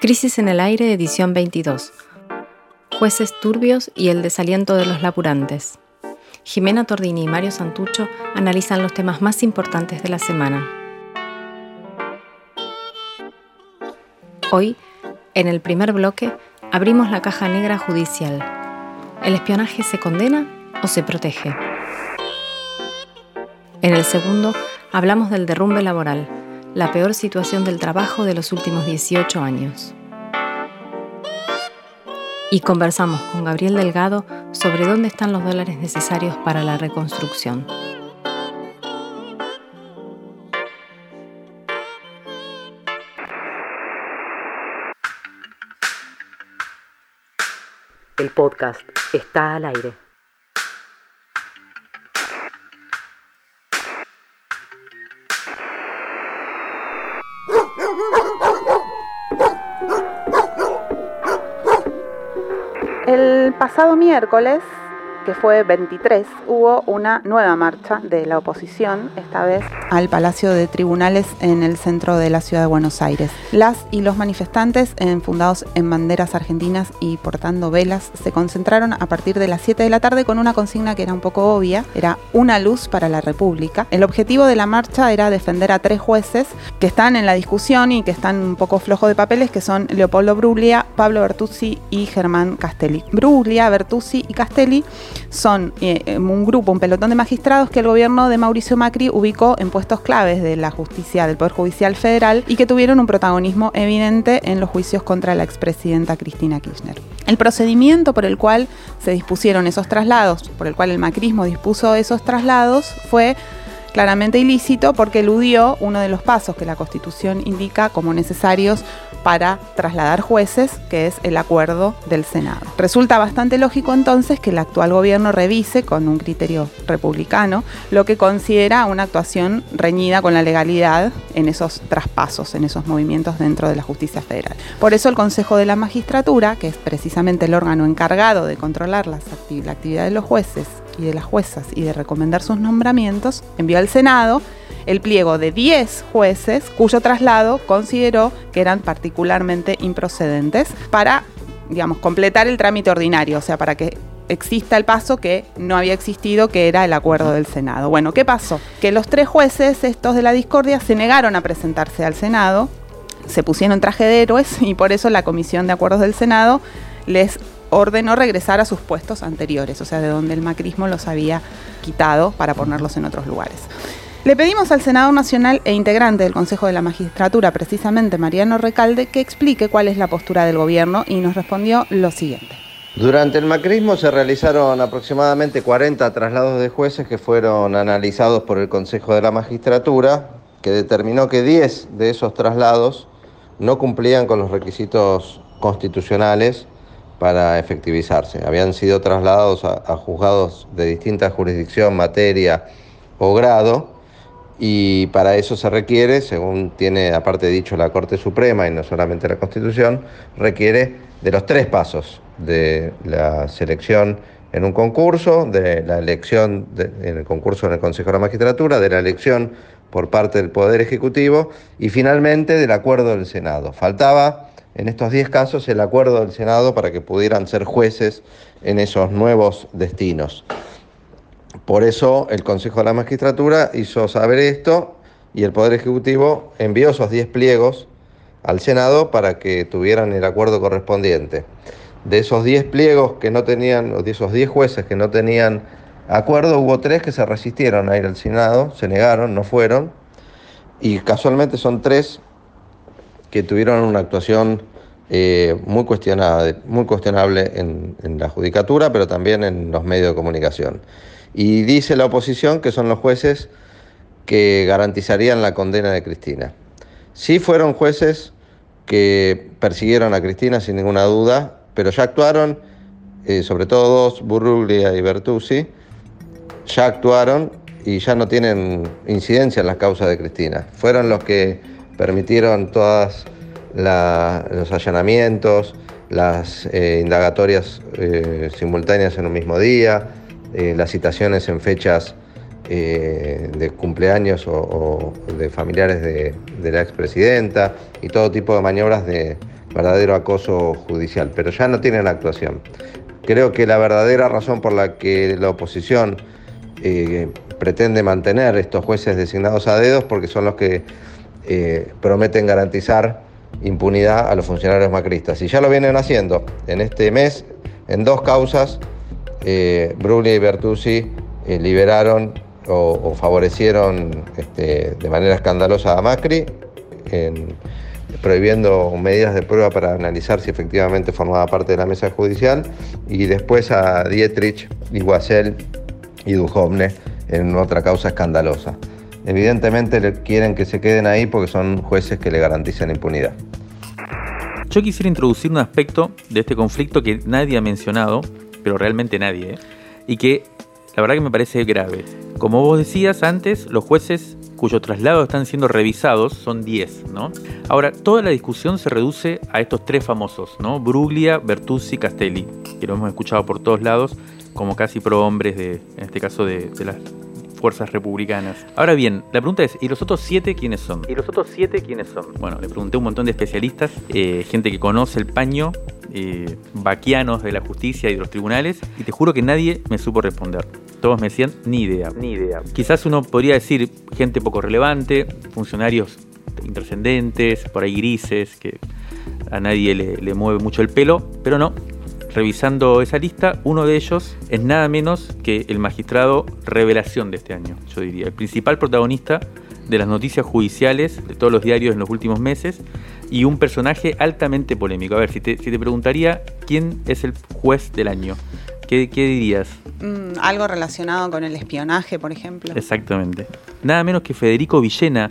Crisis en el aire, edición 22. Jueces turbios y el desaliento de los laburantes. Jimena Tordini y Mario Santucho analizan los temas más importantes de la semana. Hoy, en el primer bloque, abrimos la caja negra judicial. ¿El espionaje se condena o se protege? En el segundo, hablamos del derrumbe laboral la peor situación del trabajo de los últimos 18 años. Y conversamos con Gabriel Delgado sobre dónde están los dólares necesarios para la reconstrucción. El podcast está al aire. Pasado miércoles que fue 23, hubo una nueva marcha de la oposición, esta vez al Palacio de Tribunales en el centro de la ciudad de Buenos Aires. Las y los manifestantes, enfundados en banderas argentinas y portando velas, se concentraron a partir de las 7 de la tarde con una consigna que era un poco obvia, era una luz para la República. El objetivo de la marcha era defender a tres jueces que están en la discusión y que están un poco flojos de papeles, que son Leopoldo Bruglia, Pablo Bertuzzi y Germán Castelli. Bruglia, Bertuzzi y Castelli son eh, un grupo, un pelotón de magistrados que el gobierno de Mauricio Macri ubicó en puestos claves de la justicia, del Poder Judicial Federal y que tuvieron un protagonismo evidente en los juicios contra la expresidenta Cristina Kirchner. El procedimiento por el cual se dispusieron esos traslados, por el cual el macrismo dispuso esos traslados, fue claramente ilícito porque eludió uno de los pasos que la Constitución indica como necesarios para trasladar jueces, que es el acuerdo del Senado. Resulta bastante lógico entonces que el actual gobierno revise con un criterio republicano lo que considera una actuación reñida con la legalidad en esos traspasos, en esos movimientos dentro de la justicia federal. Por eso el Consejo de la Magistratura, que es precisamente el órgano encargado de controlar la actividad de los jueces y de las juezas y de recomendar sus nombramientos, envió al Senado el pliego de 10 jueces cuyo traslado consideró que eran particularmente improcedentes para, digamos, completar el trámite ordinario, o sea, para que exista el paso que no había existido, que era el acuerdo del Senado. Bueno, ¿qué pasó? Que los tres jueces, estos de la discordia, se negaron a presentarse al Senado, se pusieron traje de héroes y por eso la Comisión de Acuerdos del Senado les ordenó regresar a sus puestos anteriores, o sea, de donde el macrismo los había quitado para ponerlos en otros lugares. Le pedimos al senador nacional e integrante del Consejo de la Magistratura, precisamente Mariano Recalde, que explique cuál es la postura del gobierno y nos respondió lo siguiente. Durante el macrismo se realizaron aproximadamente 40 traslados de jueces que fueron analizados por el Consejo de la Magistratura, que determinó que 10 de esos traslados no cumplían con los requisitos constitucionales para efectivizarse. Habían sido trasladados a, juzgados de distinta jurisdicción, materia o grado, y para eso se requiere, según tiene aparte dicho la Corte Suprema y no solamente la Constitución, requiere de los tres pasos, de la selección en un concurso, de la elección en el concurso en el Consejo de la Magistratura, de la elección por parte del Poder Ejecutivo y finalmente del acuerdo del Senado. Faltaba en estos diez casos el acuerdo del Senado para que pudieran ser jueces en esos nuevos destinos. Por eso el Consejo de la Magistratura hizo saber esto y el Poder Ejecutivo envió esos 10 pliegos al Senado para que tuvieran el acuerdo correspondiente. De esos 10 pliegos que no tenían, o de esos 10 jueces que no tenían acuerdo, hubo tres que se resistieron a ir al Senado, se negaron, no fueron, y casualmente son tres que tuvieron una actuación eh, muy, cuestionada, muy cuestionable en la judicatura, pero también en los medios de comunicación. Y dice la oposición que son los jueces que garantizarían la condena de Cristina. Sí fueron jueces que persiguieron a Cristina sin ninguna duda, pero ya actuaron, eh, sobre todo dos, Burruglia y Bertuzzi, ya actuaron y ya no tienen incidencia en las causas de Cristina. Fueron los que permitieron los allanamientos, las eh, indagatorias eh, simultáneas en un mismo día, eh, las citaciones en fechas de cumpleaños o, de familiares de, la expresidenta y todo tipo de maniobras de verdadero acoso judicial, pero ya no tienen actuación. Creo que la verdadera razón por la que la oposición pretende mantener estos jueces designados a dedos porque son los que prometen garantizar impunidad a los funcionarios macristas. Y ya lo vienen haciendo. En este mes, en dos causas, eh, y Bertuzzi eh, liberaron o, favorecieron este, de manera escandalosa a Macri, prohibiendo medidas de prueba para analizar si efectivamente formaba parte de la mesa judicial, y después a Dietrich, Iguacel y Duhovne en otra causa escandalosa. Evidentemente quieren que se queden ahí porque son jueces que le garantizan impunidad. Yo quisiera introducir un aspecto de este conflicto que nadie ha mencionado, pero realmente nadie, ¿eh? y que la verdad que me parece grave. Como vos decías antes, los jueces cuyos traslados están siendo revisados son 10, ¿no? Ahora, toda la discusión se reduce a estos tres famosos, ¿no? Bruglia, Bertuzzi, Castelli, que lo hemos escuchado por todos lados como casi pro hombres de, en este caso, de las fuerzas republicanas. Ahora bien, la pregunta es, ¿y los otros siete quiénes son? ¿Y los otros siete quiénes son? Bueno, le pregunté a un montón de especialistas, eh, gente que conoce el paño, eh, vaquianos de la justicia y de los tribunales, y te juro que nadie me supo responder. Todos me decían, ni idea. Ni idea. Quizás uno podría decir gente poco relevante, funcionarios intrascendentes, por ahí grises, que a nadie le, le mueve mucho el pelo, pero no, revisando esa lista, uno de ellos es nada menos que el magistrado revelación de este año, yo diría, el principal protagonista de las noticias judiciales de todos los diarios en los últimos meses y un personaje altamente polémico. A ver, si te, preguntaría quién es el juez del año, ¿qué, dirías? Mm, algo relacionado con el espionaje, por ejemplo. Exactamente. Nada menos que Federico Villena,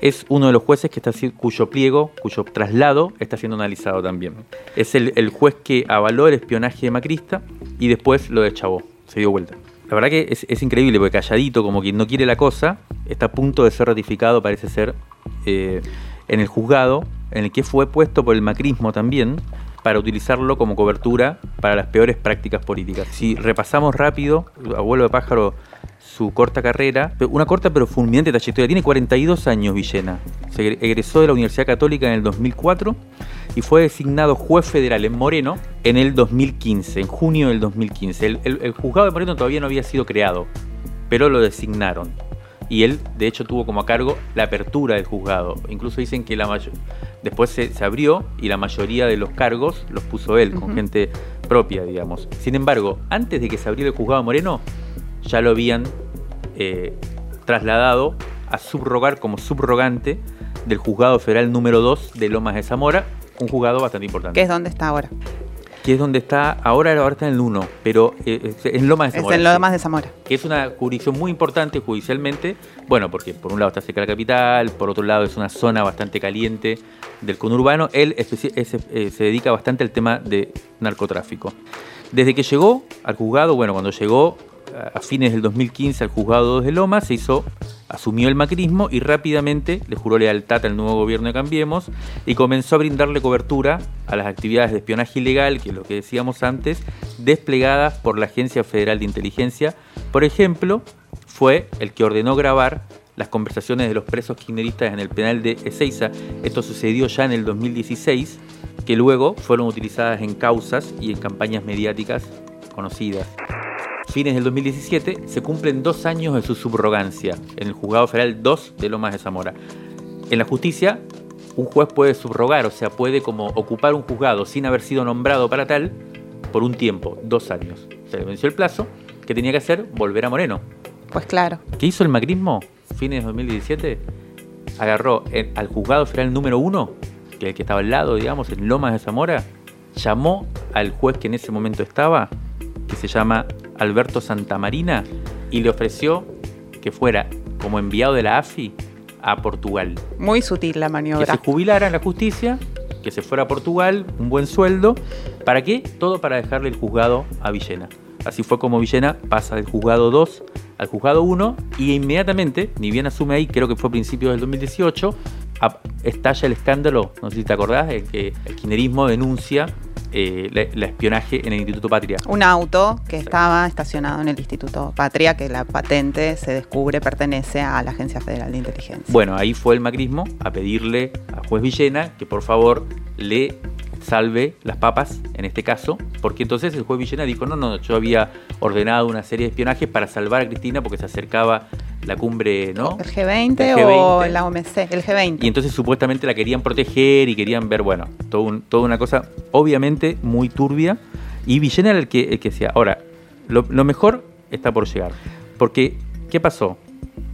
es uno de los jueces que está, cuyo pliego, cuyo traslado está siendo analizado también. Es el, juez que avaló el espionaje macrista y después lo deschavó, se dio vuelta. La verdad que es, increíble porque calladito, como quien no quiere la cosa, está a punto de ser ratificado, parece ser, eh, en el juzgado, en el que fue puesto por el macrismo también, para utilizarlo como cobertura para las peores prácticas políticas. Si repasamos rápido, abuelo de pájaro su corta carrera, una corta pero fulminante trayectoria. Tiene 42 años Villena. Se egresó de la Universidad Católica en el 2004 y fue designado juez federal en Moreno en el 2015, en junio del 2015. El, juzgado de Moreno todavía no había sido creado, pero lo designaron. Y él, de hecho, tuvo como a cargo la apertura del juzgado. Incluso dicen que la después se, abrió y la mayoría de los cargos los puso él, con gente propia, digamos. Sin embargo, antes de que se abriera el juzgado de Moreno, ya lo habían eh, trasladado a subrogar como subrogante del juzgado federal número 2 de Lomas de Zamora, un juzgado bastante importante. ¿Qué es donde está ahora? Que es donde está, ahora, ahora está en el 1, pero eh, es en Lomas de Zamora. Es en Lomas de Zamora. Que es una jurisdicción muy importante judicialmente, bueno, porque por un lado está cerca de la capital, por otro lado es una zona bastante caliente del conurbano. Él eh, se dedica bastante al tema de narcotráfico. Desde que llegó al juzgado, bueno, cuando llegó a fines del 2015 al juzgado 2 de Loma, se hizo, asumió el macrismo y rápidamente le juró lealtad al nuevo gobierno de Cambiemos y comenzó a brindarle cobertura a las actividades de espionaje ilegal, que es lo que decíamos antes, desplegadas por la Agencia Federal de Inteligencia. Por ejemplo, fue el que ordenó grabar las conversaciones de los presos kirchneristas en el penal de Ezeiza. Esto sucedió ya en el 2016, que luego fueron utilizadas en causas y en campañas mediáticas conocidas fines del 2017, se cumplen dos años de su subrogancia en el Juzgado Federal 2 de Lomas de Zamora. En la justicia, un juez puede subrogar, o sea, puede como ocupar un juzgado sin haber sido nombrado para tal por un tiempo, dos años. Se le venció el plazo, ¿qué tenía que hacer? Volver a Moreno. Pues claro. ¿Qué hizo el macrismo? Fines de 2017, agarró al juzgado federal número uno, que es el que estaba al lado, digamos, en Lomas de Zamora, llamó al juez que en ese momento estaba, que se llama Alberto Santamarina y le ofreció que fuera como enviado de la AFI a Portugal. Muy sutil la maniobra. Que se jubilara en la justicia, que se fuera a Portugal, un buen sueldo. ¿Para qué? Todo para dejarle el juzgado a Villena. Así fue como Villena pasa del juzgado 2 al juzgado 1 y inmediatamente, ni bien asume ahí, creo que fue a principios del 2018, estalla el escándalo, no sé si te acordás, en que el kirchnerismo denuncia eh, la, espionaje en el Instituto Patria. Un auto que estaba estacionado en el Instituto Patria, que la patente se descubre pertenece a la Agencia Federal de Inteligencia. Bueno, ahí fue el macrismo a pedirle a juez Villena que por favor le salve las papas, en este caso, porque entonces el juez Villena dijo, no, no, yo había ordenado una serie de espionajes para salvar a Cristina porque se acercaba la cumbre, ¿no? El G20, o la OMC, el G20. Y entonces supuestamente la querían proteger y querían ver, bueno, todo toda una cosa obviamente muy turbia. Y Villena era el que, el que decía, ahora, lo, lo mejor está por llegar. Porque, ¿qué pasó?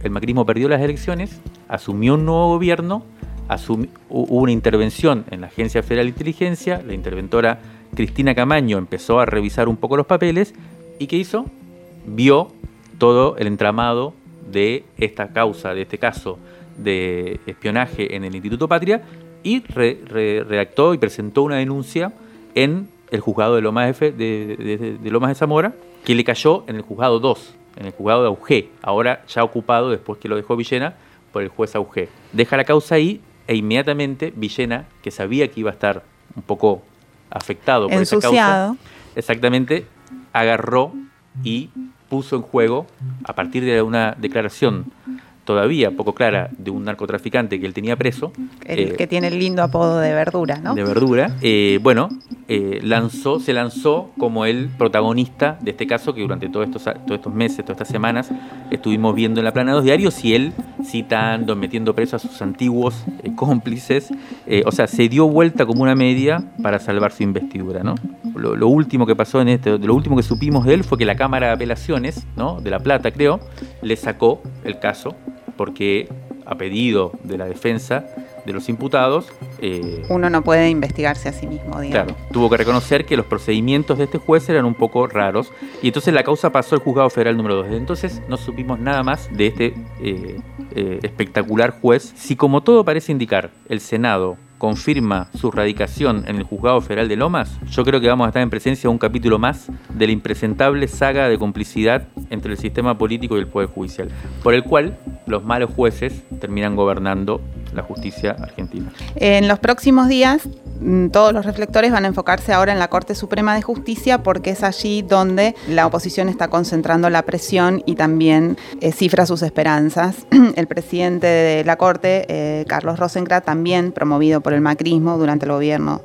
El macrismo perdió las elecciones, asumió un nuevo gobierno, hubo una intervención en la Agencia Federal de Inteligencia, la interventora Cristina Camaño empezó a revisar un poco los papeles y ¿qué hizo? Vio todo el entramado de esta causa, de este caso de espionaje en el Instituto Patria y redactó y presentó una denuncia en el juzgado de Lomas de, de, de, Lomas de Zamora, que le cayó en el juzgado 2, en el juzgado de Augé, ahora ya ocupado después que lo dejó Villena por el juez Augé. Deja la causa ahí e inmediatamente Villena, que sabía que iba a estar un poco afectado por esa causa, exactamente agarró y puso en juego, a partir de una declaración todavía poco clara de un narcotraficante que él tenía preso. El eh, que tiene el lindo apodo de verdura, ¿no? De verdura. Eh, bueno, eh, lanzó, se lanzó como el protagonista de este caso que durante todos estos, todos estos meses, todas estas semanas, estuvimos viendo en la plana de los diarios y él citando, metiendo preso a sus antiguos cómplices. o sea, se dio vuelta como una media para salvar su investidura, ¿no? Lo, último que pasó en este, lo último que supimos de él fue que la Cámara de Apelaciones, ¿no? De La Plata, creo, le sacó el caso porque a pedido de la defensa de los imputados... Eh, Uno no puede investigarse a sí mismo, digamos. Claro, tuvo que reconocer que los procedimientos de este juez eran un poco raros y entonces la causa pasó al juzgado federal número 2. Desde entonces no supimos nada más de este eh, eh, espectacular juez. Si como todo parece indicar, el Senado confirma su radicación en el Juzgado Federal de Lomas, yo creo que vamos a estar en presencia de un capítulo más de la impresentable saga de complicidad entre el sistema político y el Poder Judicial, por el cual los malos jueces terminan gobernando la justicia argentina. En los próximos días mm, todos los reflectores van a enfocarse ahora en la Corte Suprema de Justicia porque es allí donde la oposición está concentrando la presión y también eh, cifra sus esperanzas. El presidente de la Corte, eh, Carlos Rosenkrantz, también promovido por el macrismo durante el gobierno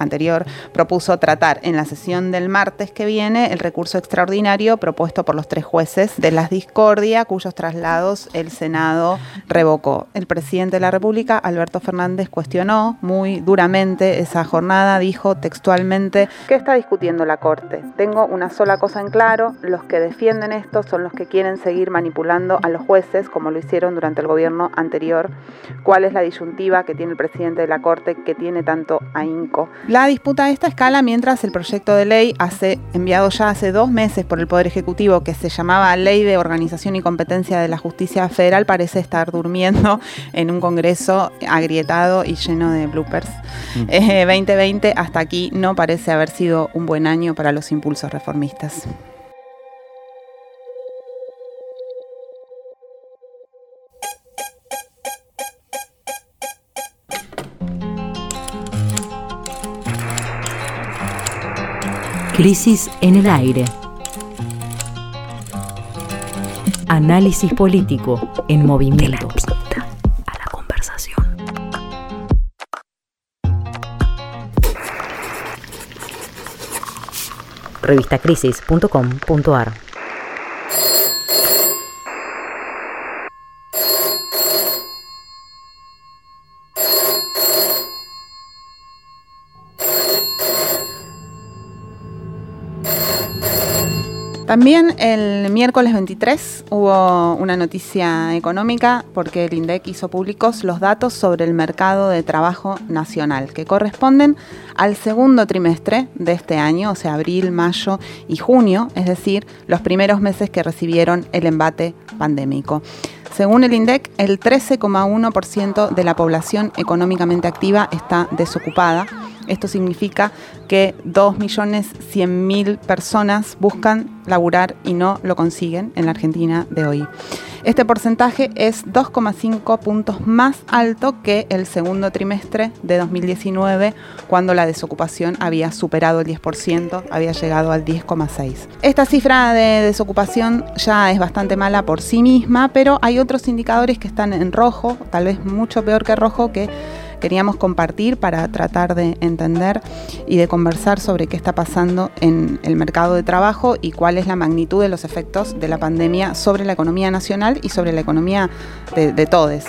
anterior, propuso tratar en la sesión del martes que viene el recurso extraordinario propuesto por los tres jueces de las discordia, cuyos traslados el Senado revocó. El presidente de la República, Alberto Fernández, cuestionó muy duramente esa jornada, dijo textualmente, ¿qué está discutiendo la Corte? Tengo una sola cosa en claro, los que defienden esto son los que quieren seguir manipulando a los jueces como lo hicieron durante el gobierno anterior. ¿Cuál es la disyuntiva que tiene el presidente de la Corte que tiene tanto ahínco? La disputa a esta escala mientras el proyecto de ley hace, enviado ya hace dos meses por el Poder Ejecutivo que se llamaba Ley de Organización y Competencia de la Justicia Federal parece estar durmiendo en un Congreso agrietado y lleno de bloopers. 2020 mm. eh, hasta aquí no parece haber sido un buen año para los impulsos reformistas. Crisis en el aire. Análisis político en movimiento. a la conversación. Revistacrisis.com.ar También el miércoles 23 hubo una noticia económica porque el INDEC hizo públicos los datos sobre el mercado de trabajo nacional que corresponden al segundo trimestre de este año, o sea, abril, mayo y junio, es decir, los primeros meses que recibieron el embate pandémico. Según el INDEC, el 13,1% de la población económicamente activa está desocupada esto significa que 2.100.000 personas buscan laburar y no lo consiguen en la Argentina de hoy. Este porcentaje es 2,5 puntos más alto que el segundo trimestre de 2019, cuando la desocupación había superado el 10%, había llegado al 10,6%. Esta cifra de desocupación ya es bastante mala por sí misma, pero hay otros indicadores que están en rojo, tal vez mucho peor que rojo, que queríamos compartir para tratar de entender y de conversar sobre qué está pasando en el mercado de trabajo y cuál es la magnitud de los efectos de la pandemia sobre la economía nacional y sobre la economía de, de todos.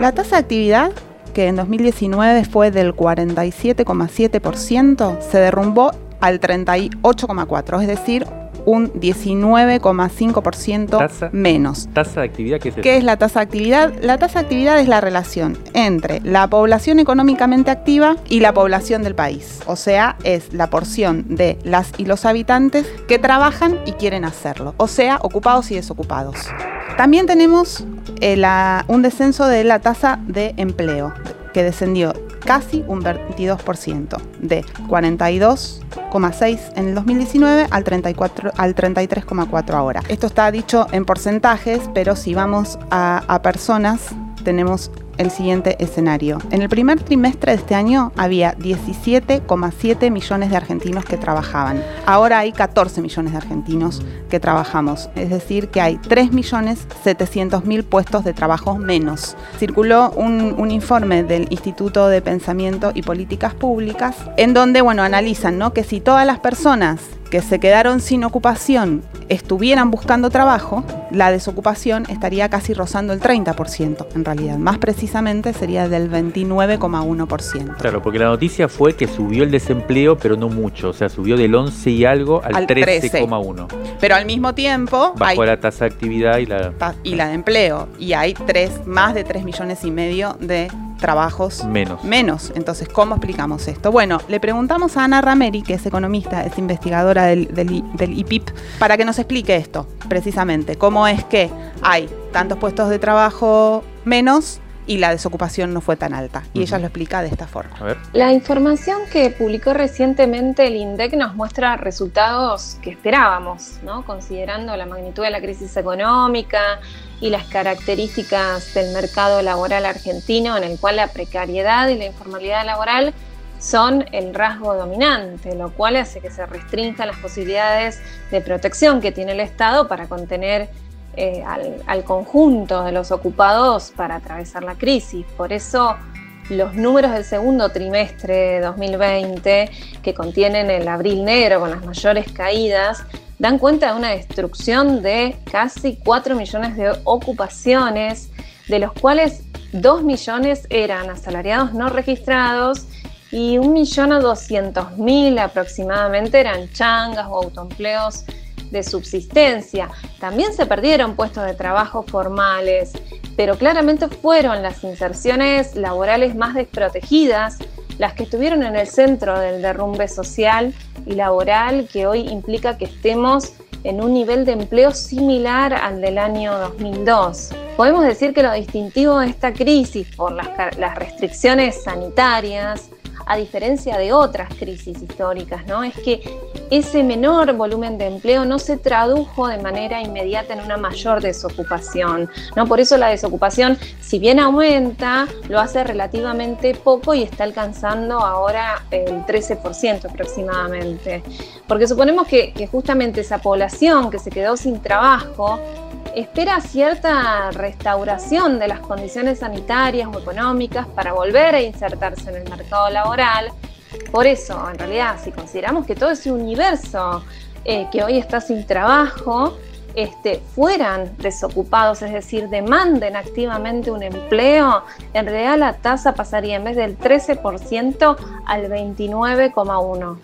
La tasa de actividad que en 2019 fue del 47,7%, se derrumbó al 38,4%, es decir, un 19,5% menos. ¿Tasa de actividad qué es eso? ¿Qué es la tasa de actividad? La tasa de actividad es la relación entre la población económicamente activa y la población del país. O sea, es la porción de las y los habitantes que trabajan y quieren hacerlo. O sea, ocupados y desocupados. También tenemos eh, un descenso de la tasa de empleo, que descendió casi un 22%, de 42,6 en el 2019 al, 34, al 33,4 ahora. Esto está dicho en porcentajes, pero si vamos a, a personas, tenemos el siguiente escenario. En el primer trimestre de este año había 17,7 millones de argentinos que trabajaban. Ahora hay 14 millones de argentinos que trabajamos, es decir, que hay 3 millones 700 mil puestos de trabajo menos. Circuló un, un, informe del Instituto de Pensamiento y Políticas Públicas en donde, bueno, analizan ¿no? que si todas las personas que se quedaron sin ocupación estuvieran buscando trabajo, la desocupación estaría casi rozando el 30% en realidad. Más precisamente sería del 29,1%. Claro, porque la noticia fue que subió el desempleo, pero no mucho. O sea, subió del 11 y algo al, 13,1. Pero al mismo tiempo... Bajó la tasa de actividad y la... Y la de empleo. Y hay tres, más de 3 millones y medio de trabajos menos. menos. Entonces, ¿cómo explicamos esto? Bueno, le preguntamos a Ana Rameri, que es economista, es investigadora del, del, del, IPIP, para que nos explique esto, precisamente. ¿Cómo es que hay tantos puestos de trabajo menos y la desocupación no fue tan alta. Y uh -huh. ella lo explica de esta forma. La información que publicó recientemente el INDEC nos muestra resultados que esperábamos, ¿no? considerando la magnitud de la crisis económica y las características del mercado laboral argentino, en el cual la precariedad y la informalidad laboral son el rasgo dominante, lo cual hace que se restrinjan las posibilidades de protección que tiene el Estado para contener eh, al, al, conjunto de los ocupados para atravesar la crisis. Por eso los números del segundo trimestre de 2020, que contienen el abril negro con las mayores caídas, dan cuenta de una destrucción de casi 4 millones de ocupaciones, de los cuales 2 millones eran asalariados no registrados y 1.200.000 aproximadamente eran changas o autoempleos de subsistencia. También se perdieron puestos de trabajo formales, pero claramente fueron las inserciones laborales más desprotegidas las que estuvieron en el centro del derrumbe social y laboral que hoy implica que estemos en un nivel de empleo similar al del año 2002. Podemos decir que lo distintivo de esta crisis por las, las restricciones sanitarias, a diferencia de otras crisis históricas, ¿no? Es que ese menor volumen de empleo no se tradujo de manera inmediata en una mayor desocupación, ¿no? Por eso la desocupación, si bien aumenta, lo hace relativamente poco y está alcanzando ahora el 13% aproximadamente. Porque suponemos que, que justamente esa población que se quedó sin trabajo espera cierta restauración de las condiciones sanitarias o económicas para volver a insertarse en el mercado laboral. Por eso, en realidad, si consideramos que todo ese universo eh, que hoy está sin trabajo, este, fueran desocupados, es decir, demanden activamente un empleo, en realidad la tasa pasaría en vez del 13% al 29,1%.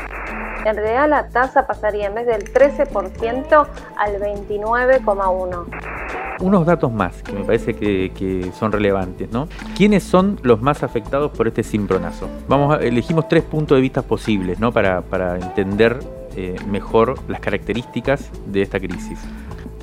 En realidad la tasa pasaría en vez del 13% al 29,1%. Unos datos más que me parece que, son relevantes, ¿no? ¿Quiénes son los más afectados por este cimbronazo? Vamos elegimos tres puntos de vista posibles, ¿no? Para, para entender eh, mejor las características de esta crisis.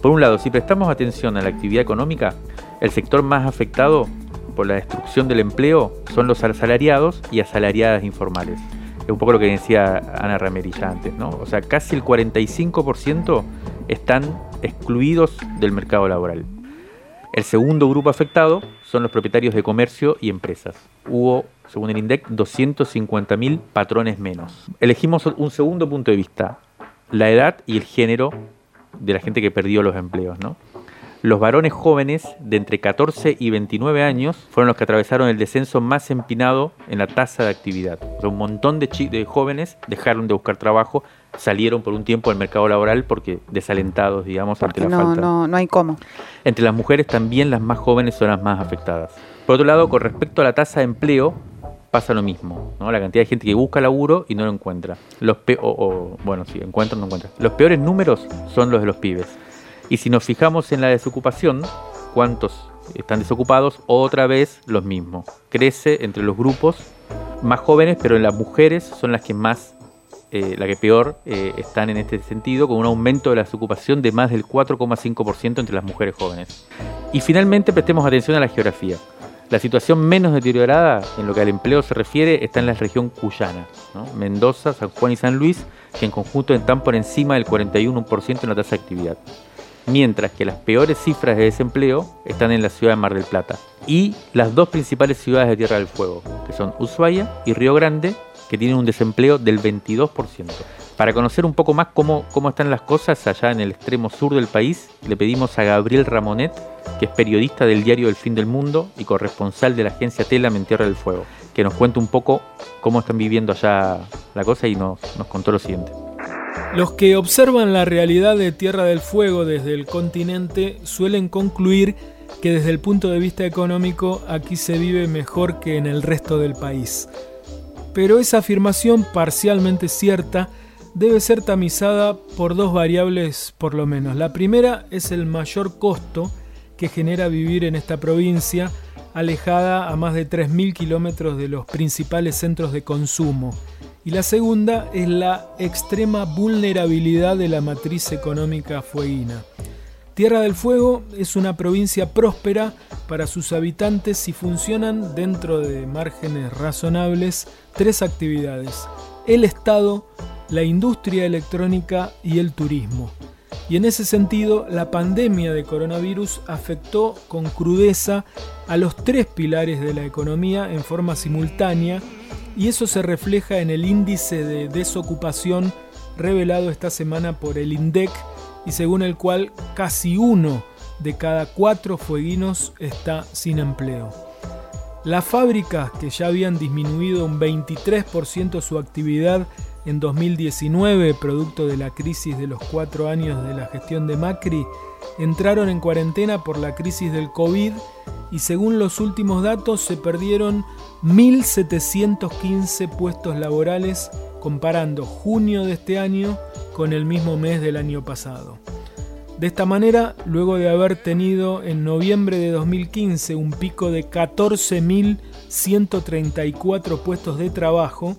Por un lado, si prestamos atención a la actividad económica, el sector más afectado por la destrucción del empleo son los asalariados y asalariadas informales. Es un poco lo que decía Ana Ramerilla antes, ¿no? O sea, casi el 45% están excluidos del mercado laboral. El segundo grupo afectado son los propietarios de comercio y empresas. Hubo, según el INDEC, 250.000 patrones menos. Elegimos un segundo punto de vista, la edad y el género de la gente que perdió los empleos. Los varones jóvenes de entre 14 y 29 años fueron los que atravesaron el descenso más empinado en la tasa de actividad. un montón de jóvenes dejaron de buscar trabajo, salieron por un tiempo al mercado laboral porque desalentados, digamos, ante la no, falta. No, no hay cómo. Entre las mujeres también las más jóvenes son las más afectadas. Por otro lado, con respecto a la tasa de empleo, pasa lo mismo, ¿no? La cantidad de gente que busca laburo y no lo encuentra. Los o, bueno, sí, encuentra o no encuentra. Los peores números son los de los pibes. Y si nos fijamos en la desocupación, ¿cuántos están desocupados? Otra vez los mismos. Crece entre los grupos más jóvenes, pero en las mujeres son las que más, eh, la que peor eh, están en este sentido, con un aumento de la desocupación de más del 4,5% entre las mujeres jóvenes. Y finalmente prestemos atención a la geografía. La situación menos deteriorada en lo que al empleo se refiere está en la región cuyana, Mendoza, San Juan y San Luis, que en conjunto están por encima del 41% en la tasa de actividad mientras que las peores cifras de desempleo están en la ciudad de Mar del Plata y las dos principales ciudades de Tierra del Fuego, que son Ushuaia y Río Grande, que tienen un desempleo del 22%. Para conocer un poco más cómo, cómo están las cosas allá en el extremo sur del país, le pedimos a Gabriel Ramonet, que es periodista del diario El Fin del Mundo y corresponsal de la agencia Telam en Tierra del Fuego, que nos cuente un poco cómo están viviendo allá la cosa y nos, nos contó lo siguiente. Los que observan la realidad de Tierra del Fuego desde el continente suelen concluir que desde el punto de vista económico aquí se vive mejor que en el resto del país. Pero esa afirmación parcialmente cierta debe ser tamizada por dos variables por lo menos. La primera es el mayor costo que genera vivir en esta provincia, alejada a más de 3.000 kilómetros de los principales centros de consumo y la segunda es la extrema vulnerabilidad de la matriz económica fueguina. Tierra del Fuego es una provincia próspera para sus habitantes y funcionan dentro de márgenes razonables tres actividades, el Estado, la industria electrónica y el turismo. Y en ese sentido, la pandemia de coronavirus afectó con crudeza a los tres pilares de la economía en forma simultánea y eso se refleja en el índice de desocupación revelado esta semana por el INDEC y según el cual casi uno de cada cuatro fueguinos está sin empleo. Las fábricas que ya habían disminuido un 23% su actividad en 2019, producto de la crisis de los cuatro años de la gestión de Macri, entraron en cuarentena por la crisis del COVID y según los últimos datos se perdieron 1.715 puestos laborales comparando junio de este año con el mismo mes del año pasado. De esta manera, luego de haber tenido en noviembre de 2015 un pico de 14.134 puestos de trabajo,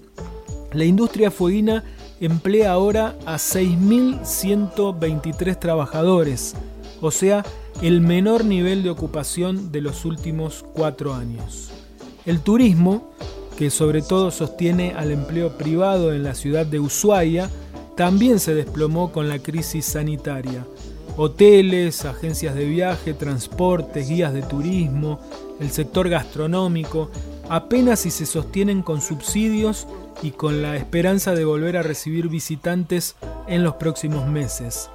la industria fueguina emplea ahora a 6.123 trabajadores, o sea, el menor nivel de ocupación de los últimos cuatro años. El turismo, que sobre todo sostiene al empleo privado en la ciudad de Ushuaia, también se desplomó con la crisis sanitaria. Hoteles, agencias de viaje, transportes, guías de turismo, el sector gastronómico, apenas si se sostienen con subsidios y con la esperanza de volver a recibir visitantes en los próximos meses.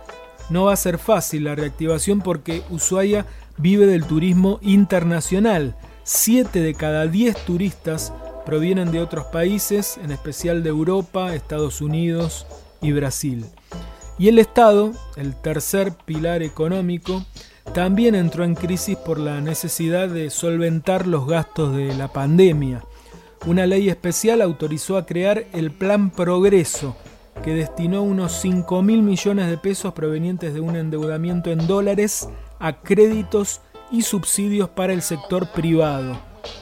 No va a ser fácil la reactivación porque Ushuaia vive del turismo internacional. Siete de cada diez turistas provienen de otros países, en especial de Europa, Estados Unidos y Brasil. Y el Estado, el tercer pilar económico, también entró en crisis por la necesidad de solventar los gastos de la pandemia. Una ley especial autorizó a crear el Plan Progreso, que destinó unos 5 mil millones de pesos provenientes de un endeudamiento en dólares a créditos y subsidios para el sector privado.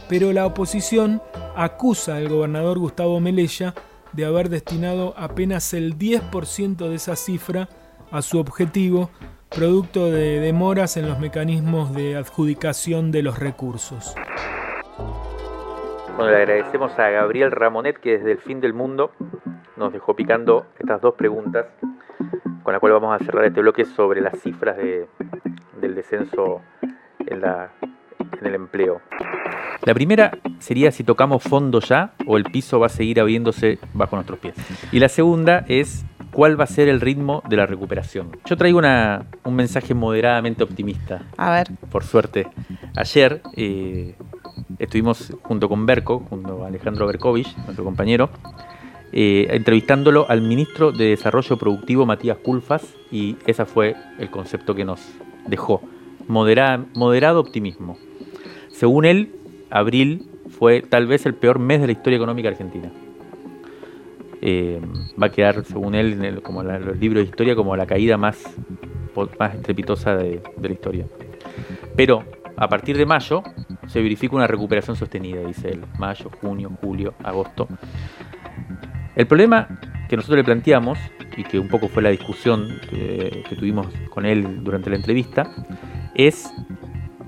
Pero la oposición acusa al gobernador Gustavo Melella de haber destinado apenas el 10% de esa cifra a su objetivo, producto de demoras en los mecanismos de adjudicación de los recursos. Bueno, le agradecemos a Gabriel Ramonet que desde el fin del mundo nos dejó picando estas dos preguntas con las cuales vamos a cerrar este bloque sobre las cifras de, del descenso en, la, en el empleo. La primera sería si tocamos fondo ya o el piso va a seguir abriéndose bajo nuestros pies. Y la segunda es cuál va a ser el ritmo de la recuperación. Yo traigo una, un mensaje moderadamente optimista. A ver. Por suerte. Ayer eh, estuvimos junto con Berco, junto a Alejandro Berkovich, nuestro compañero, eh, entrevistándolo al ministro de Desarrollo Productivo, Matías Culfas, y ese fue el concepto que nos dejó. moderado optimismo. Según él, abril fue tal vez el peor mes de la historia económica argentina. Eh, va a quedar, según él, como en los libros de historia, como la caída más, más estrepitosa de, la historia. Pero a partir de mayo se verifica una recuperación sostenida, dice él. Mayo, junio, julio, agosto. El problema que nosotros le planteamos, y que un poco fue la discusión que tuvimos con él durante la entrevista, es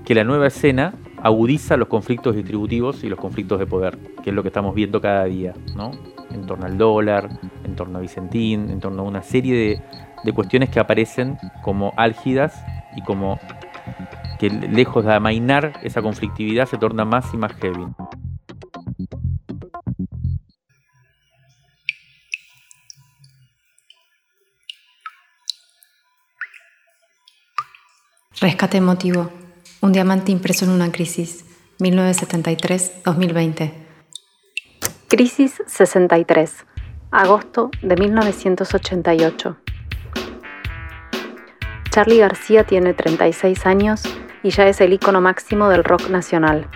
que la nueva escena agudiza los conflictos distributivos y los conflictos de poder, que es lo que estamos viendo cada día, ¿no? En torno al dólar, en torno a Vicentín, en torno a una serie de, cuestiones que aparecen como álgidas y como que lejos de amainar esa conflictividad se torna más y más heavy. Rescate emotivo. Un diamante impreso en una crisis. 1973-2020. Crisis 63. Agosto de 1988. Charlie García tiene 36 años y ya es el ícono máximo del rock nacional.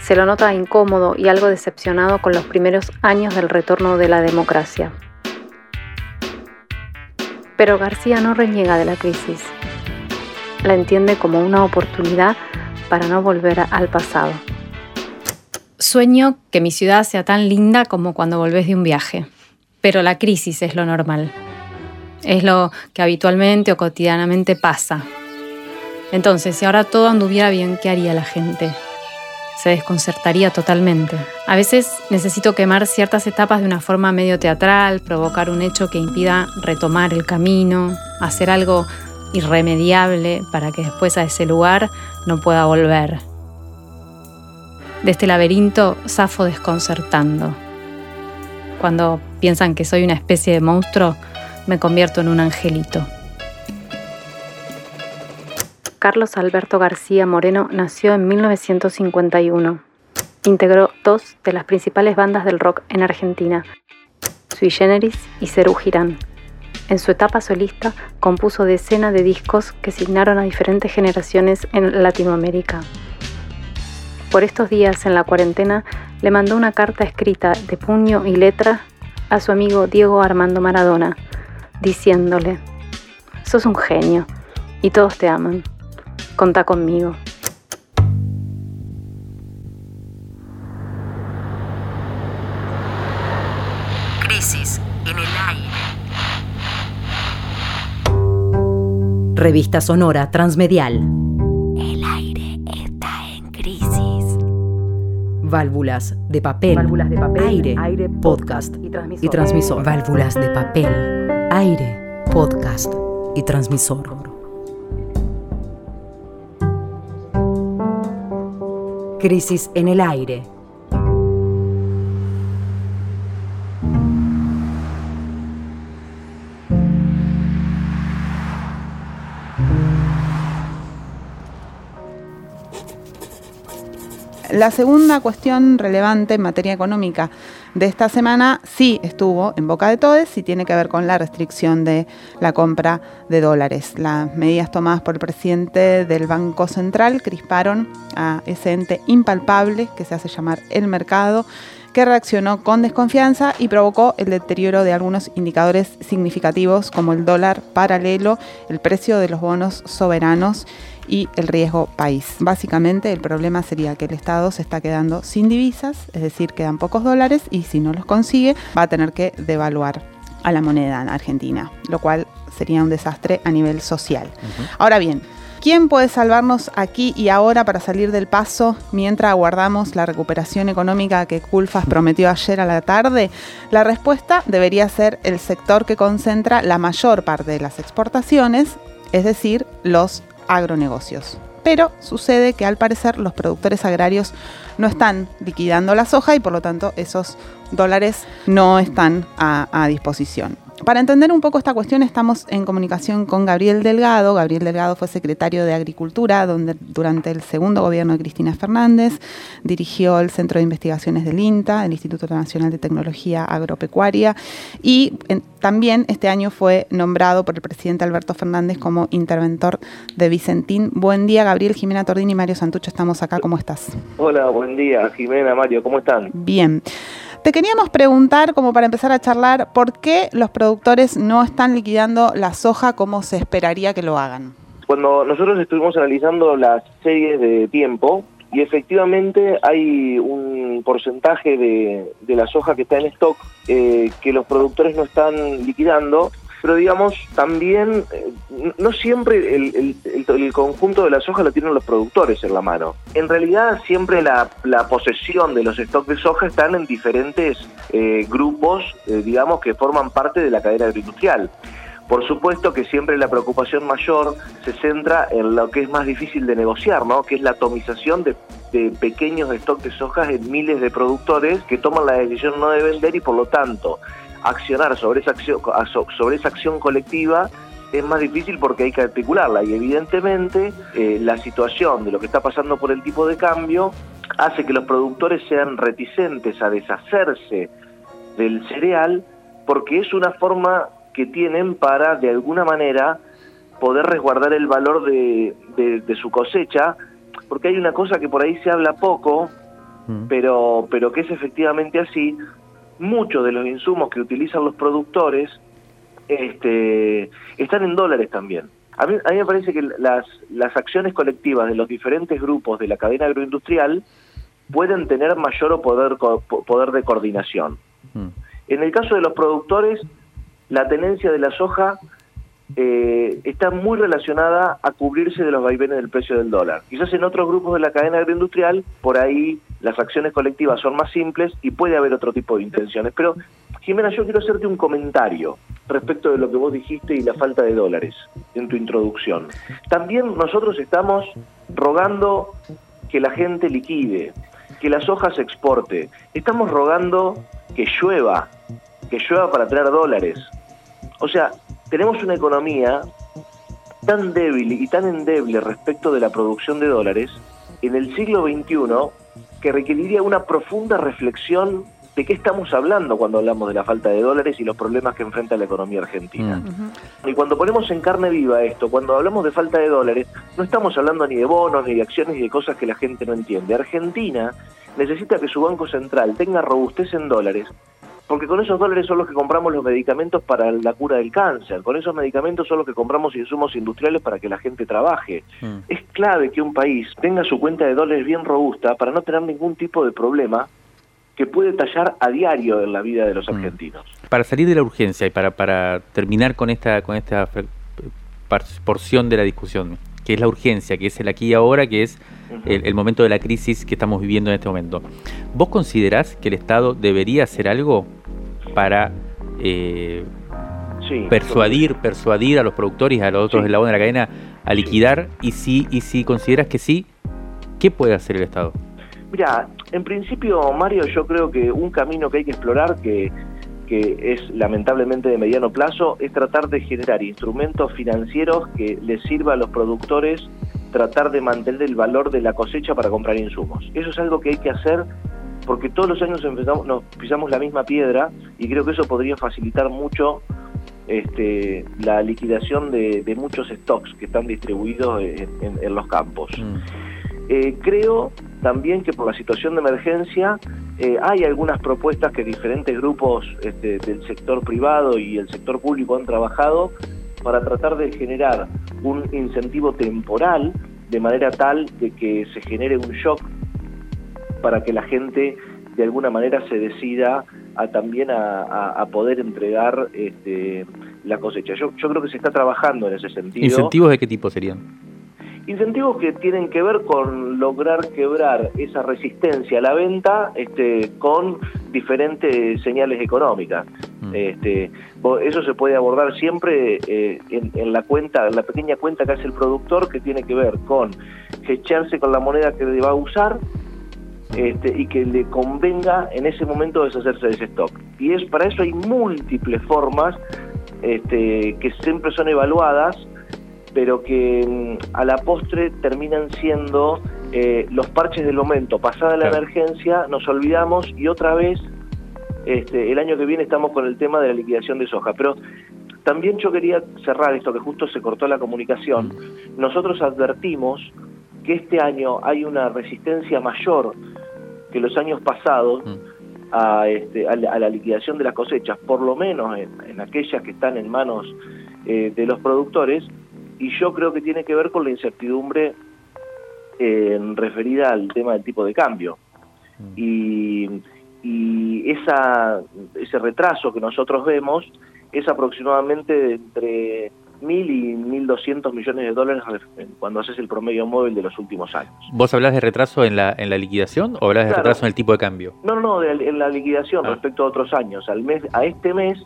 Se lo nota incómodo y algo decepcionado con los primeros años del retorno de la democracia. Pero García no reniega de la crisis la entiende como una oportunidad para no volver al pasado. Sueño que mi ciudad sea tan linda como cuando volvés de un viaje, pero la crisis es lo normal. Es lo que habitualmente o cotidianamente pasa. Entonces, si ahora todo anduviera bien, ¿qué haría la gente? Se desconcertaría totalmente. A veces necesito quemar ciertas etapas de una forma medio teatral, provocar un hecho que impida retomar el camino, hacer algo irremediable para que después a ese lugar no pueda volver. De este laberinto zafo desconcertando. Cuando piensan que soy una especie de monstruo, me convierto en un angelito. Carlos Alberto García Moreno nació en 1951. Integró dos de las principales bandas del rock en Argentina, Sui Generis y Cerú Girán. En su etapa solista compuso decenas de discos que signaron a diferentes generaciones en Latinoamérica. Por estos días en la cuarentena le mandó una carta escrita de puño y letra a su amigo Diego Armando Maradona, diciéndole, sos un genio y todos te aman, contá conmigo. Crisis en el Revista Sonora Transmedial. El aire está en crisis. Válvulas de papel. Válvulas de papel. Aire. aire podcast. Y transmisor. Y transmisor. Válvulas de papel. Aire. Podcast. Y transmisor. Crisis en el aire. La segunda cuestión relevante en materia económica de esta semana sí estuvo en boca de todos y tiene que ver con la restricción de la compra de dólares. Las medidas tomadas por el presidente del Banco Central crisparon a ese ente impalpable que se hace llamar el mercado que reaccionó con desconfianza y provocó el deterioro de algunos indicadores significativos como el dólar paralelo, el precio de los bonos soberanos y el riesgo país. Básicamente el problema sería que el Estado se está quedando sin divisas, es decir, quedan pocos dólares y si no los consigue va a tener que devaluar a la moneda en argentina, lo cual sería un desastre a nivel social. Ahora bien, ¿Quién puede salvarnos aquí y ahora para salir del paso mientras aguardamos la recuperación económica que Culfas prometió ayer a la tarde? La respuesta debería ser el sector que concentra la mayor parte de las exportaciones, es decir, los agronegocios. Pero sucede que al parecer los productores agrarios no están liquidando la soja y por lo tanto esos dólares no están a, disposición. Para entender un poco esta cuestión estamos en comunicación con Gabriel Delgado. Gabriel Delgado fue secretario de Agricultura donde, durante el segundo gobierno de Cristina Fernández. Dirigió el Centro de Investigaciones del INTA, el Instituto Nacional de Tecnología Agropecuaria. Y también este año fue nombrado por el presidente Alberto Fernández como interventor de Vicentín. Buen día, Gabriel, Jimena Tordini y Mario Santucho. Estamos acá. ¿Cómo estás? Hola, buen día, Jimena, Mario. ¿Cómo están? Bien. Te queríamos preguntar, como para empezar a charlar, ¿por qué los productores no están liquidando la soja como se esperaría que lo hagan? Cuando nosotros estuvimos analizando las series de tiempo, y efectivamente hay un porcentaje de, la soja que está en stock eh, que los productores no están liquidando, pero digamos, también eh, no siempre el, conjunto de la soja lo tienen los productores en la mano. En realidad siempre la, posesión de los stocks de soja están en diferentes eh, grupos, eh, digamos, que forman parte de la cadena agroindustrial. Por supuesto que siempre la preocupación mayor se centra en lo que es más difícil de negociar, ¿no? que es la atomización de, de pequeños stocks de soja en miles de productores que toman la decisión no de vender y por lo tanto accionar sobre esa acción, sobre esa acción colectiva es más difícil porque hay que articularla y evidentemente eh, la situación de lo que está pasando por el tipo de cambio hace que los productores sean reticentes a deshacerse del cereal porque es una forma que tienen para de alguna manera poder resguardar el valor de, de su cosecha porque hay una cosa que por ahí se habla poco mm. pero, pero que es efectivamente así, muchos de los insumos que utilizan los productores este, están en dólares también. A mí, a mí me parece que las, las acciones colectivas de los diferentes grupos de la cadena agroindustrial pueden tener mayor poder, poder de coordinación. Mm. En el caso de los productores, la tenencia de la soja eh, está muy relacionada a cubrirse de los vaivenes del precio del dólar. Quizás en otros grupos de la cadena agroindustrial, por ahí las acciones colectivas son más simples y puede haber otro tipo de intenciones. Pero, Jimena, yo quiero hacerte un comentario respecto de lo que vos dijiste y la falta de dólares en tu introducción. También nosotros estamos rogando que la gente liquide, que las hojas exporte. Estamos rogando que llueva, que llueva para traer dólares. O sea, tenemos una economía tan débil y tan endeble respecto de la producción de dólares en el siglo XXI que requeriría una profunda reflexión de qué estamos hablando cuando hablamos de la falta de dólares y los problemas que enfrenta la economía argentina. Mm. Y cuando ponemos en carne viva esto, cuando hablamos de falta de dólares, no estamos hablando ni de bonos, ni de acciones, ni de cosas que la gente no entiende. Argentina necesita que su Banco Central tenga robustez en dólares porque con esos dólares son los que compramos los medicamentos para la cura del cáncer, con esos medicamentos son los que compramos insumos industriales para que la gente trabaje. Mm. Es clave que un país tenga su cuenta de dólares bien robusta para no tener ningún tipo de problema que puede tallar a diario en la vida de los mm. argentinos. Para salir de la urgencia y para, para terminar con esta, con esta porción de la discusión, que es la urgencia, que es el aquí y ahora, que es el, el, momento de la crisis que estamos viviendo en este momento. ¿Vos considerás que el Estado debería hacer algo para eh, persuadir, persuadir a los productores y a los otros eslabones de la cadena a liquidar y si, y si consideras que sí, ¿qué puede hacer el Estado? Mira, en principio, Mario, yo creo que un camino que hay que explorar, que, que es lamentablemente de mediano plazo, es tratar de generar instrumentos financieros que les sirva a los productores tratar de mantener el valor de la cosecha para comprar insumos. Eso es algo que hay que hacer porque todos los años empezamos, nos pisamos la misma piedra y creo que eso podría facilitar mucho este, la liquidación de, muchos stocks que están distribuidos en, los campos. Mm. Eh, creo también que por la situación de emergencia eh, hay algunas propuestas que diferentes grupos este, del sector privado y el sector público han trabajado para tratar de generar un incentivo temporal de manera tal de que se genere un shock para que la gente de alguna manera se decida a también a, poder entregar este, la cosecha. Yo, yo creo que se está trabajando en ese sentido. ¿Incentivos de qué tipo serían? Incentivos que tienen que ver con lograr quebrar esa resistencia a la venta este, con diferentes señales económicas. Mm. Este, eso se puede abordar siempre eh, en, la cuenta, en la pequeña cuenta que hace el productor, que tiene que ver con echarse con la moneda que va a usar este, y que le convenga en ese momento deshacerse de ese stock. Y es para eso hay múltiples formas este, que siempre son evaluadas, pero que mm, a la postre terminan siendo eh, los parches del momento. Pasada la emergencia, nos olvidamos y otra vez este, el año que viene estamos con el tema de la liquidación de soja. Pero también yo quería cerrar esto, que justo se cortó la comunicación. Nosotros advertimos que este año hay una resistencia mayor que los años pasados mm. a, este, a, la, liquidación de las cosechas, por lo menos en, aquellas que están en manos eh, de los productores, y yo creo que tiene que ver con la incertidumbre eh, referida al tema del tipo de cambio. Mm. Y, y esa, ese retraso que nosotros vemos es aproximadamente entre mil y 1.200 millones de dólares cuando haces el promedio móvil de los últimos años. ¿Vos hablas de retraso en la, en la liquidación o hablas de retraso en el tipo de cambio? No, no, en la liquidación ah. respecto a otros años. Al mes, a este mes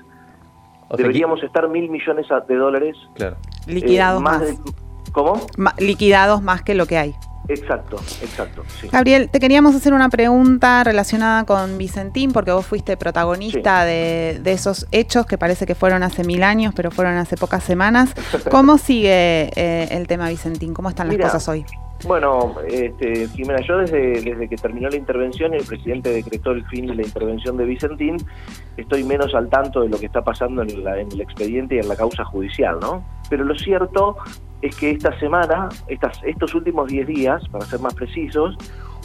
deberíamos estar mil millones de dólares claro. liquidados eh, más. ¿Cómo? liquidados más que lo que hay. Exacto, exacto. Gabriel, te queríamos hacer una pregunta relacionada con Vicentín, porque vos fuiste protagonista de, esos hechos que parece que fueron hace mil años, pero fueron hace pocas semanas. ¿Cómo sigue eh, el tema Vicentín? ¿Cómo están las cosas hoy? Bueno, este, Jimena, yo desde, desde que terminó la intervención y el presidente decretó el fin de la intervención de Vicentín, estoy menos al tanto de lo que está pasando en, en el expediente y en la causa judicial, ¿no? Pero lo cierto es que esta semana, estas, estos últimos 10 días, para ser más precisos,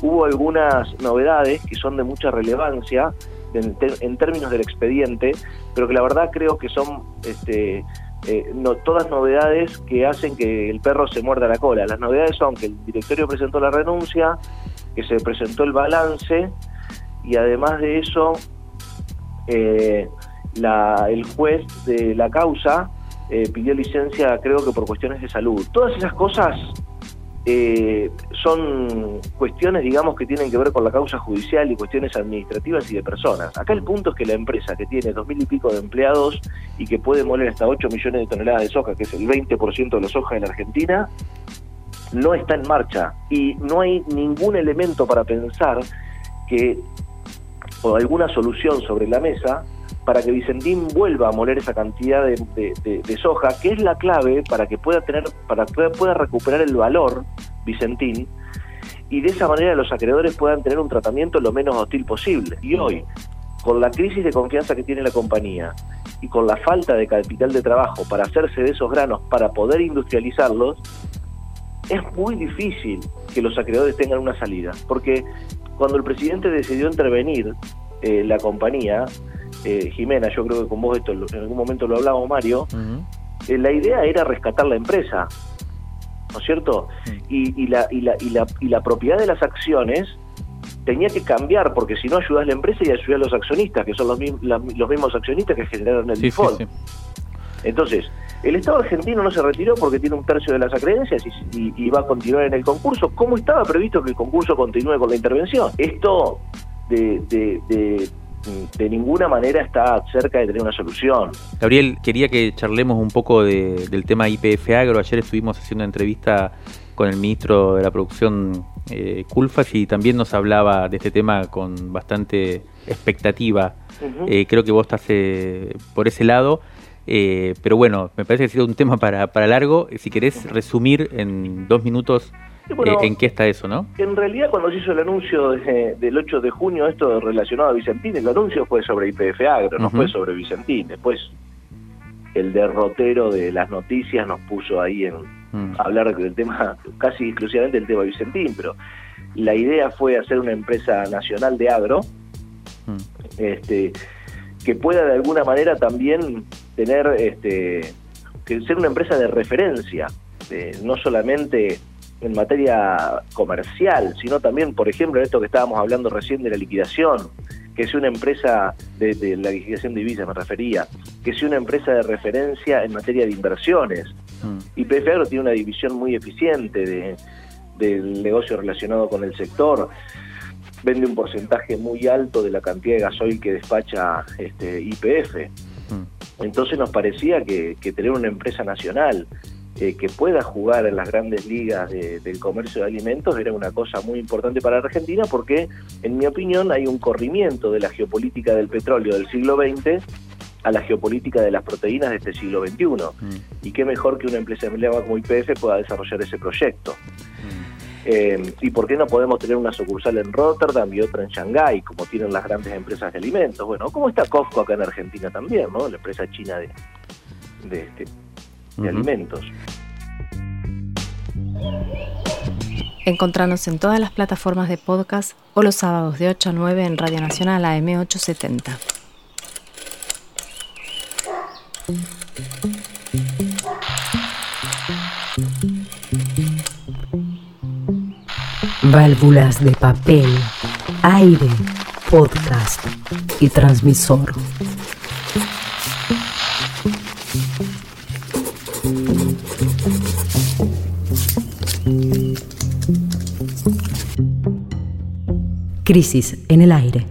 hubo algunas novedades que son de mucha relevancia en, términos del expediente, pero que la verdad creo que son este, eh, no, todas novedades que hacen que el perro se muerda la cola. Las novedades son que el directorio presentó la renuncia, que se presentó el balance y además de eso, eh, la, el juez de la causa eh, pidió licencia creo que por cuestiones de salud. Todas esas cosas eh, son cuestiones, digamos, que tienen que ver con la causa judicial y cuestiones administrativas y de personas. Acá el punto es que la empresa que tiene dos mil y pico de empleados y que puede moler hasta 8 millones de toneladas de soja, que es el 20% de la soja en la Argentina, no está en marcha y no hay ningún elemento para pensar que o alguna solución sobre la mesa para que Vicentín vuelva a moler esa cantidad de, soja, que es la clave para que pueda tener, para que pueda recuperar el valor Vicentín, y de esa manera los acreedores puedan tener un tratamiento lo menos hostil posible. Y hoy, con la crisis de confianza que tiene la compañía y con la falta de capital de trabajo para hacerse de esos granos, para poder industrializarlos, es muy difícil que los acreedores tengan una salida, porque cuando el presidente decidió intervenir eh, la compañía, eh, Jimena, yo creo que con vos esto en algún momento lo hablamos, Mario, eh, la idea era rescatar la empresa, ¿no es cierto? Y, la, y, la, y, la, y la propiedad de las acciones tenía que cambiar, porque si no ayudas a la empresa y ayudas a los accionistas, que son los, los mismos accionistas que generaron el default. Entonces, el Estado argentino no se retiró porque tiene un tercio de las acreencias y, va a continuar en el concurso. ¿Cómo estaba previsto que el concurso continúe con la intervención? Esto de, de de ninguna manera está cerca de tener una solución. Gabriel, quería que charlemos un poco del tema IPF Agro. Ayer estuvimos haciendo una entrevista con el ministro de la Producción, eh, Culfas, y también nos hablaba de este tema con bastante expectativa. Eh, creo que vos estás eh, por ese lado. Eh, pero bueno, me parece que ha sido un tema para, para largo. Si querés resumir en dos minutos eh, ¿En qué está eso, no? En realidad, cuando se hizo el anuncio del 8 de junio, esto relacionado a Vicentín, el anuncio fue sobre IPF Agro, no fue sobre Vicentín. Después, el derrotero de las noticias nos puso ahí en mm. hablar del tema, casi exclusivamente del tema Vicentín, pero la idea fue hacer una empresa nacional de agro, mm. este, que pueda de alguna manera también tener, este, que ser una empresa de referencia, no solamente en materia comercial, sino también, por ejemplo, en esto que estábamos hablando recién de la liquidación, que sea una empresa de, la liquidación de divisas, me refería, que sea una empresa de referencia en materia de inversiones. Mm. Y PFR tiene una división muy eficiente de, del negocio relacionado con el sector. Vende un porcentaje muy alto de la cantidad de gasoil que despacha este IPF. Mm. Entonces nos parecía que, que tener una empresa nacional eh, que pueda jugar en las grandes ligas del comercio de alimentos era una cosa muy importante para Argentina porque, en mi opinión, hay un corrimiento de la geopolítica del petróleo del siglo XX a la geopolítica de las proteínas de este siglo XXI. Mm. Y qué mejor que una empresa emblemática como IPF pueda desarrollar ese proyecto. Mm. Eh, ¿Y por qué no podemos tener una sucursal en Rotterdam y otra en Shanghái, como tienen las grandes empresas de alimentos? Bueno, como está Costco acá en Argentina también, ¿no? La empresa china de, de, este, de alimentos. Encontrarnos en todas las plataformas de podcast o los sábados de 8 a 9 en Radio Nacional AM870. Válvulas de papel, aire, podcast y transmisor. Crisis en el aire.